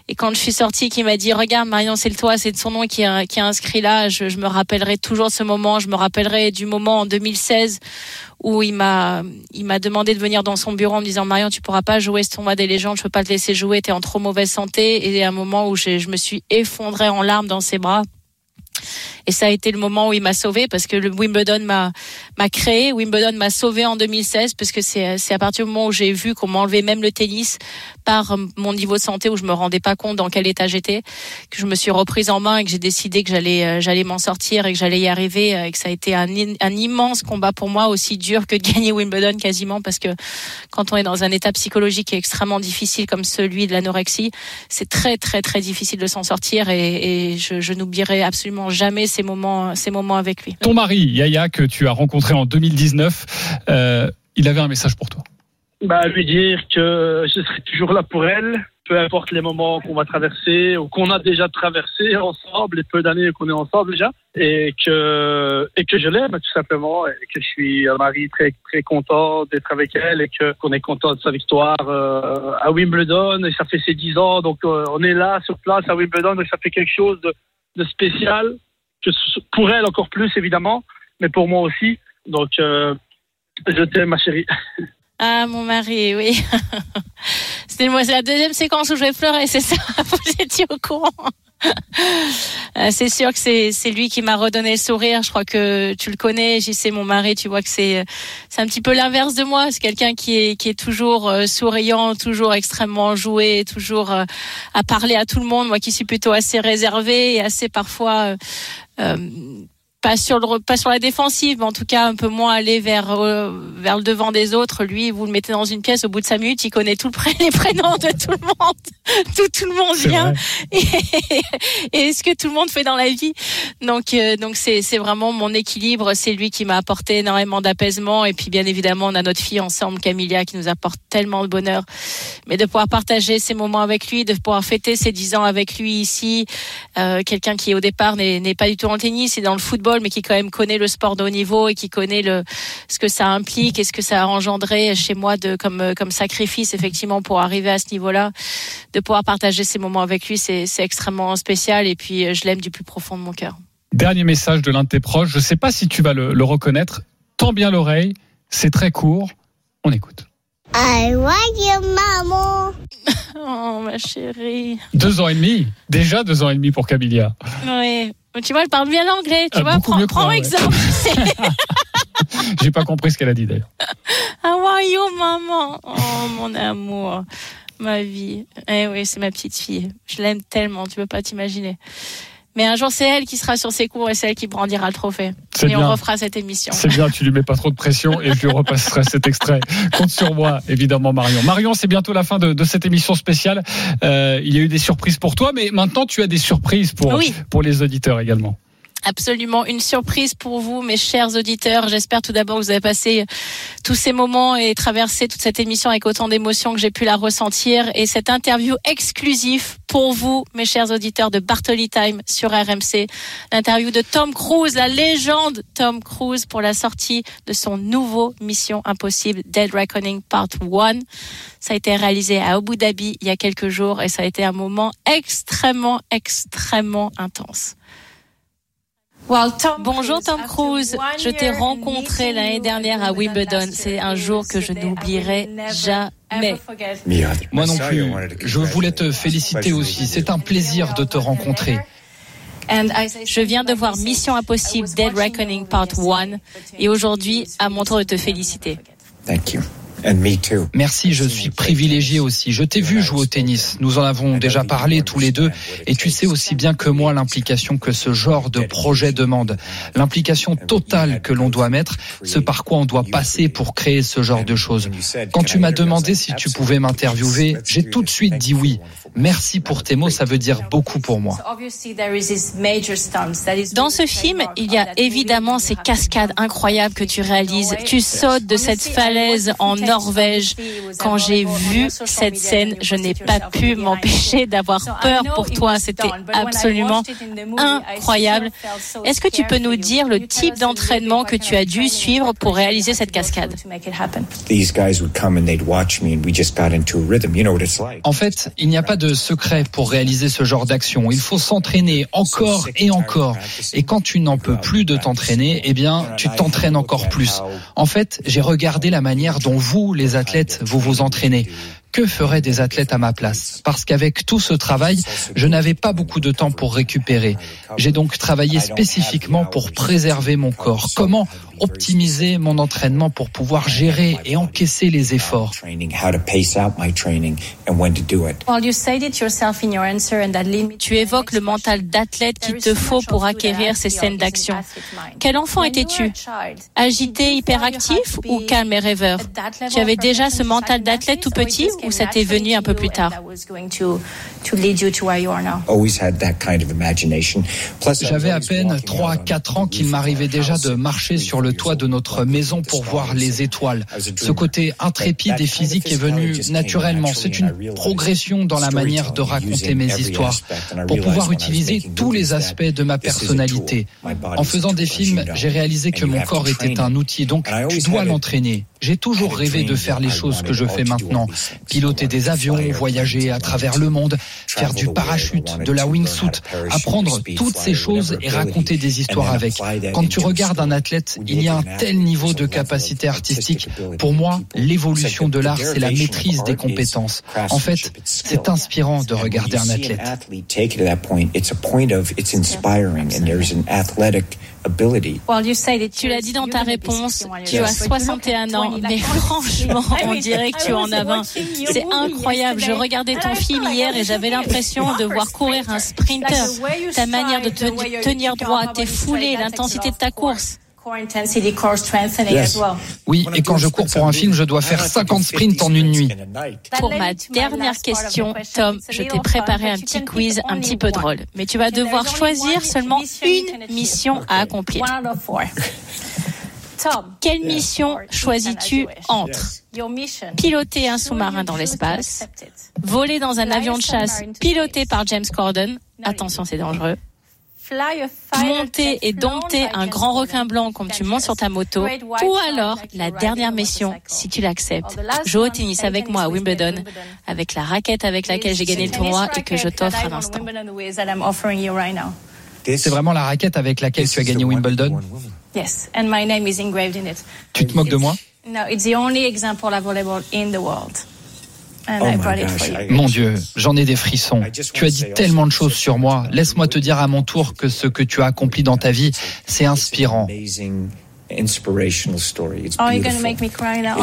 Et quand je suis sortie qui m'a dit regarde Marion c'est le toi c'est son nom qui est, inscrit là je, je me rappellerai toujours ce moment. Je me rappellerai du moment en 2016 où il m'a il m'a demandé de venir dans son bureau en me disant Marion tu pourras pas jouer ce tournoi des légendes je peux pas te laisser jouer t'es en trop mauvaise santé. Et à un moment où je, je me suis effondrée en larmes dans ses bras et ça a été le moment où il m'a sauvé parce que le Wimbledon m'a m'a créé. Wimbledon m'a sauvé en 2016 parce que c'est à partir du moment où j'ai vu qu'on m'enlevait même le tennis par mon niveau de santé où je me rendais pas compte dans quel état j'étais que je me suis reprise en main et que j'ai décidé que j'allais euh, m'en sortir et que j'allais y arriver euh, et que ça a été un, immense combat pour moi aussi dur que de gagner Wimbledon quasiment parce que quand on est dans un état psychologique extrêmement difficile comme celui de l'anorexie, c'est très très très difficile de s'en sortir et, et je, je n'oublierai absolument jamais ces moments, ces moments avec lui. Ton mari, Yaya, que tu as rencontré en 2019, euh, il avait un message pour toi. bah, lui dire que je serai toujours là pour elle, peu importe les moments qu'on va traverser ou qu'on a déjà traversé ensemble, les peu d'années qu'on est ensemble déjà, et que et que je l'aime tout simplement, et que je suis un mari très très content d'être avec elle et que qu'on est content de sa victoire euh, à Wimbledon et ça fait ses dix ans, donc euh, on est là sur place à Wimbledon et ça fait quelque chose de, de spécial que pour elle encore plus évidemment, mais pour moi aussi. Donc euh, je t'aime ma chérie. Ah, mon mari, oui. C'est la deuxième séquence où je vais pleurer, c'est ça Vous étiez au courant C'est sûr que c'est lui qui m'a redonné le sourire. Je crois que tu le connais, j'y sais mon mari. Tu vois que c'est c'est un petit peu l'inverse de moi. C'est quelqu'un qui est qui est toujours euh, souriant, toujours extrêmement joué, toujours euh, à parler à tout le monde. Moi qui suis plutôt assez réservée et assez parfois euh, euh, pas sur le pas sur la défensive, mais en tout cas un peu moins aller vers euh, vers le devant des autres. Lui, vous le mettez dans une pièce, au bout de cinq minutes, il connaît tout le pré- les prénoms de tout le monde, tout tout le monde C'est vient. Et, et ce que tout le monde fait dans la vie. Donc euh, donc c'est c'est vraiment mon équilibre. C'est lui qui m'a apporté énormément d'apaisement. Et puis bien évidemment, on a notre fille ensemble, Camilla, qui nous apporte tellement de bonheur. Mais de pouvoir partager ces moments avec lui, de pouvoir fêter ses dix ans avec lui ici, euh, quelqu'un qui au départ n'est n'est pas du tout en tennis, et dans le football, mais qui quand même connaît le sport de haut niveau et qui connaît le ce que ça implique et ce que ça a engendré chez moi de comme euh, comme sacrifice effectivement pour arriver à ce niveau-là, de pouvoir partager ces moments avec lui, c'est extrêmement spécial et puis euh, je l'aime du plus profond de mon cœur. Dernier message de l'un de tes proches. Je ne sais pas si tu vas le, le reconnaître. Tends bien l'oreille. C'est très court. On écoute. I want you, maman. Oh ma chérie. Deux ans et demi. Déjà deux ans et demi pour Camilla. Oui. Tu vois, elle parle bien l'anglais. Tu Ah, vois, prends, prends moi, exemple. J'ai pas compris ce qu'elle a dit d'ailleurs. How are you, maman? Oh, mon amour, ma vie. Eh oui, c'est ma petite fille. Je l'aime tellement, tu peux pas t'imaginer. Mais un jour, c'est elle qui sera sur ses cours et c'est elle qui brandira le trophée. Et bien. on refera cette émission. C'est bien, tu lui mets pas trop de pression et je lui repasserai cet extrait. Compte sur moi, évidemment, Marion. Marion, c'est bientôt la fin de, de cette émission spéciale. Euh, il y a eu des surprises pour toi, mais maintenant tu as des surprises pour, Oui. pour les auditeurs également. Absolument une surprise pour vous, mes chers auditeurs. J'espère tout d'abord que vous avez passé tous ces moments et traversé toute cette émission avec autant d'émotion que j'ai pu la ressentir. Et cette interview exclusive pour vous, mes chers auditeurs de Bartoli Time sur RMC. L'interview de Tom Cruise, la légende Tom Cruise pour la sortie de son nouveau Mission Impossible Dead Reckoning Part 1. Ça a été réalisé à Abu Dhabi il y a quelques jours et ça a été un moment extrêmement, extrêmement intense. Bonjour Tom Cruise, je t'ai rencontré l'année dernière à Wimbledon. C'est un jour que je n'oublierai jamais. Moi non plus. Je voulais te féliciter aussi. C'est un plaisir de te rencontrer. Je viens de voir Mission Impossible Dead Reckoning Part 1 et aujourd'hui, à mon tour de te féliciter. Merci, je suis privilégié aussi. Je t'ai vu jouer au tennis. Nous en avons déjà parlé tous les deux et tu sais aussi bien que moi l'implication que ce genre de projet demande. L'implication totale que l'on doit mettre, ce par quoi on doit passer pour créer ce genre de choses. Quand tu m'as demandé si tu pouvais m'interviewer, j'ai tout de suite dit oui. Merci pour tes mots, ça veut dire beaucoup pour moi. Dans ce film, il y a évidemment ces cascades incroyables que tu réalises. Tu sautes de cette falaise en Norvège. Quand j'ai vu cette scène, je n'ai pas pu m'empêcher d'avoir peur pour toi. C'était absolument incroyable. Est-ce que tu peux nous dire le type d'entraînement que tu as dû suivre pour réaliser cette cascade? En fait, il n'y a pas de secret pour réaliser ce genre d'action. Il faut s'entraîner encore et encore. Et quand tu n'en peux plus de t'entraîner, eh bien, tu t'entraînes encore plus. En fait, j'ai regardé la manière dont vous, les athlètes, vous vous entraînez. Que feraient des athlètes à ma place? Parce qu'avec tout ce travail, je n'avais pas beaucoup de temps pour récupérer. J'ai donc travaillé spécifiquement pour préserver mon corps. Comment optimiser mon entraînement pour pouvoir gérer et encaisser les efforts. Tu évoques le mental d'athlète qu'il te faut pour acquérir ces scènes d'action. Quel enfant étais-tu Agité, hyperactif ou calme et rêveur Tu avais déjà ce mental d'athlète tout petit ou ça t'est venu un peu plus tard J'avais à peine 3-4 ans qu'il m'arrivait déjà de marcher sur le toit de notre maison pour voir les étoiles. Ce côté intrépide et physique est venu naturellement. C'est une progression dans la manière de raconter mes histoires pour pouvoir utiliser tous les aspects de ma personnalité. En faisant des films, j'ai réalisé que mon corps était un outil, donc tu dois l'entraîner. J'ai toujours rêvé de faire les choses que je fais maintenant. Piloter des avions, voyager à travers le monde, faire du parachute, de la wingsuit, apprendre toutes ces choses et raconter des histoires avec. Quand tu regardes un athlète, il y a un tel niveau de capacité artistique. Pour moi, l'évolution de l'art, c'est la maîtrise des compétences. En fait, c'est inspirant de regarder un athlète. Tu l'as dit dans ta réponse, tu as 61 ans, mais franchement, on dirait que tu en as 20. C'est incroyable. Je regardais ton film hier et j'avais l'impression de voir courir un sprinter. Ta manière de te tenir droit, tes foulées, l'intensité de ta course. Oui, et quand je cours pour un film, je dois faire 50 sprints en une nuit. Pour ma dernière question, Tom, je t'ai préparé un petit quiz un petit peu drôle. Mais tu vas devoir choisir seulement une mission à accomplir. Quelle mission choisis-tu entre piloter un sous-marin dans l'espace, voler dans un avion de chasse piloté par James Corden, attention c'est dangereux, monter et dompter un grand requin blanc comme tu montes sur ta moto, ou alors la dernière mission, si tu l'acceptes, jouer au tennis avec moi à Wimbledon, avec la raquette avec laquelle j'ai gagné le tournoi et que je t'offre à l'instant. C'est vraiment la raquette avec laquelle tu as gagné Wimbledon. Yes, and my name is engraved in it. Tu te moques de moi? No, it's the only example of volleyball in the world. And Oh I brought it for you. Mon Dieu, j'en ai des frissons. Tu as dit tellement de choses sur moi. Laisse-moi te dire à mon tour que ce que tu as accompli dans ta vie, c'est inspirant. Oh, you're gonna make me cry now.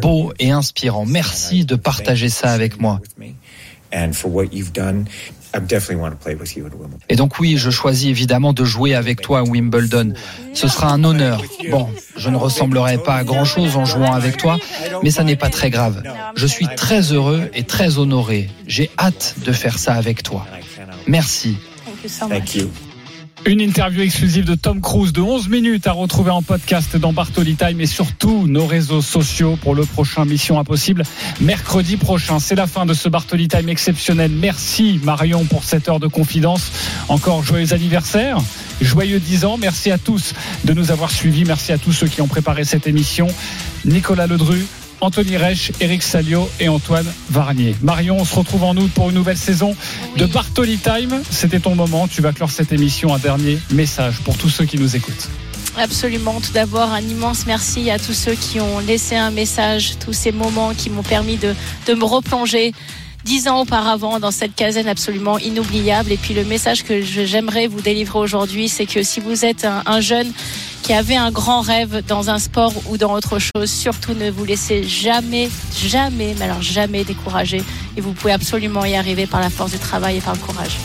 Beau et inspirant. Merci de partager ça avec moi. Et donc oui, je choisis évidemment de jouer avec toi à Wimbledon. Ce sera un honneur. Bon, je ne ressemblerai pas à grand-chose en jouant avec toi, mais ça n'est pas très grave. Je suis très heureux et très honoré. J'ai hâte de faire ça avec toi. Merci. Thank you so much. Une interview exclusive de Tom Cruise de 11 minutes à retrouver en podcast dans Bartoli Time et sur tous nos réseaux sociaux pour le prochain Mission Impossible mercredi prochain. C'est la fin de ce Bartoli Time exceptionnel. Merci Marion pour cette heure de confidence. Encore joyeux anniversaire. Joyeux 10 ans. Merci à tous de nous avoir suivis. Merci à tous ceux qui ont préparé cette émission. Nicolas Ledru, Anthony Reich, Eric Salio et Antoine Varnier. Marion, on se retrouve en août pour une nouvelle saison de Bartoli Time. C'était ton moment. Tu vas clore cette émission. Un dernier message pour tous ceux qui nous écoutent. Absolument. Tout d'abord, un immense merci à tous ceux qui ont laissé un message, tous ces moments qui m'ont permis de, de me replonger dix ans auparavant dans cette caserne absolument inoubliable. Et puis le message que j'aimerais vous délivrer aujourd'hui, c'est que si vous êtes un, un jeune qui avait un grand rêve dans un sport ou dans autre chose, surtout ne vous laissez jamais, jamais, mais alors jamais décourager. Et vous pouvez absolument y arriver par la force du travail et par le courage.